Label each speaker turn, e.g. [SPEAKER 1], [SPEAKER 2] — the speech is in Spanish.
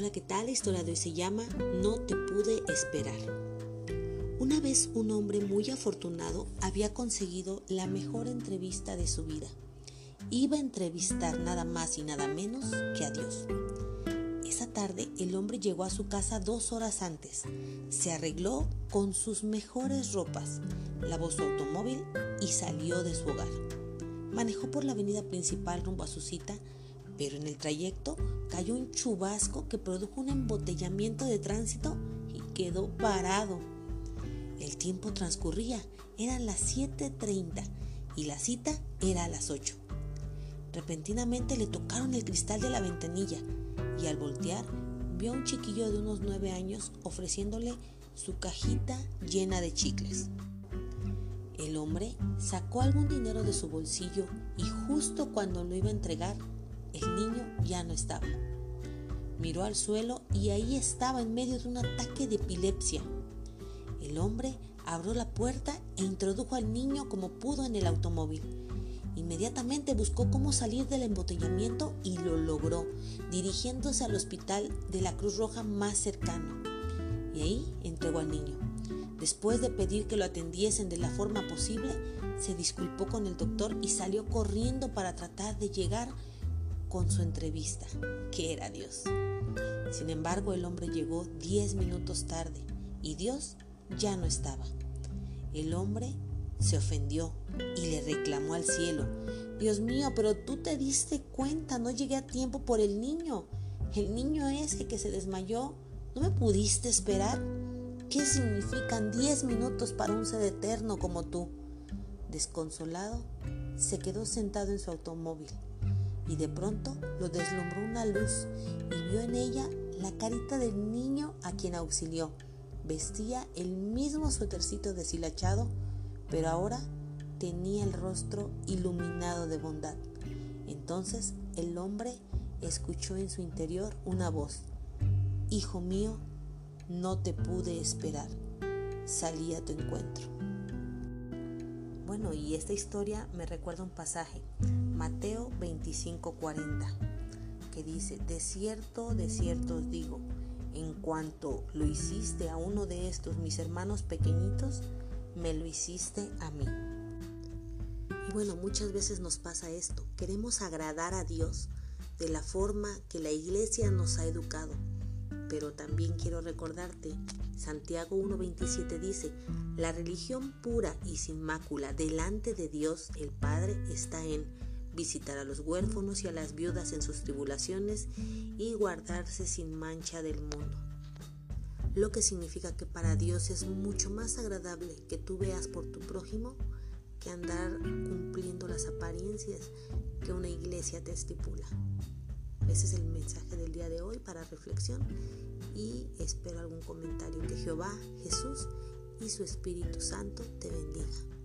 [SPEAKER 1] La historia de se llama No te pude esperar. Una vez un hombre muy afortunado había conseguido la mejor entrevista de su vida. Iba a entrevistar nada más y nada menos que a Dios. Esa tarde el hombre llegó a su casa dos horas antes. Se arregló con sus mejores ropas, lavó su automóvil y salió de su hogar. Manejó por la avenida principal rumbo a su cita pero en el trayecto cayó un chubasco que produjo un embotellamiento de tránsito y quedó parado. El tiempo transcurría, eran las 7.30 y la cita era a las 8. Repentinamente le tocaron el cristal de la ventanilla y al voltear vio a un chiquillo de unos 9 años ofreciéndole su cajita llena de chicles. El hombre sacó algún dinero de su bolsillo y justo cuando lo iba a entregar, el niño ya no estaba. Miró al suelo y ahí estaba en medio de un ataque de epilepsia. El hombre abrió la puerta e introdujo al niño como pudo en el automóvil. Inmediatamente buscó cómo salir del embotellamiento y lo logró, dirigiéndose al hospital de la Cruz Roja más cercano. Y ahí entregó al niño. Después de pedir que lo atendiesen de la forma posible, se disculpó con el doctor y salió corriendo para tratar de llegar con su entrevista, que era Dios. Sin embargo, el hombre llegó diez minutos tarde y Dios ya no estaba. El hombre se ofendió y le reclamó al cielo, Dios mío, pero tú te diste cuenta, no llegué a tiempo por el niño. El niño ese que se desmayó, ¿no me pudiste esperar? ¿Qué significan diez minutos para un ser eterno como tú? Desconsolado, se quedó sentado en su automóvil y de pronto lo deslumbró una luz y vio en ella la carita del niño a quien auxilió. Vestía el mismo suétercito deshilachado, pero ahora tenía el rostro iluminado de bondad. Entonces el hombre escuchó en su interior una voz. Hijo mío, no te pude esperar. Salí a tu encuentro. Bueno, y esta historia me recuerda un pasaje, Mateo 25:40, que dice, de cierto, de cierto os digo, en cuanto lo hiciste a uno de estos mis hermanos pequeñitos, me lo hiciste a mí. Y bueno, muchas veces nos pasa esto, queremos agradar a Dios de la forma que la iglesia nos ha educado, pero también quiero recordarte, Santiago 1.27 dice, la religión pura y sin mácula delante de Dios el Padre está en visitar a los huérfanos y a las viudas en sus tribulaciones y guardarse sin mancha del mundo. Lo que significa que para Dios es mucho más agradable que tú veas por tu prójimo que andar cumpliendo las apariencias que una iglesia te estipula. Ese es el mensaje del día de hoy para reflexión y espero algún comentario. Que Jehová, Jesús y su Espíritu Santo te bendiga.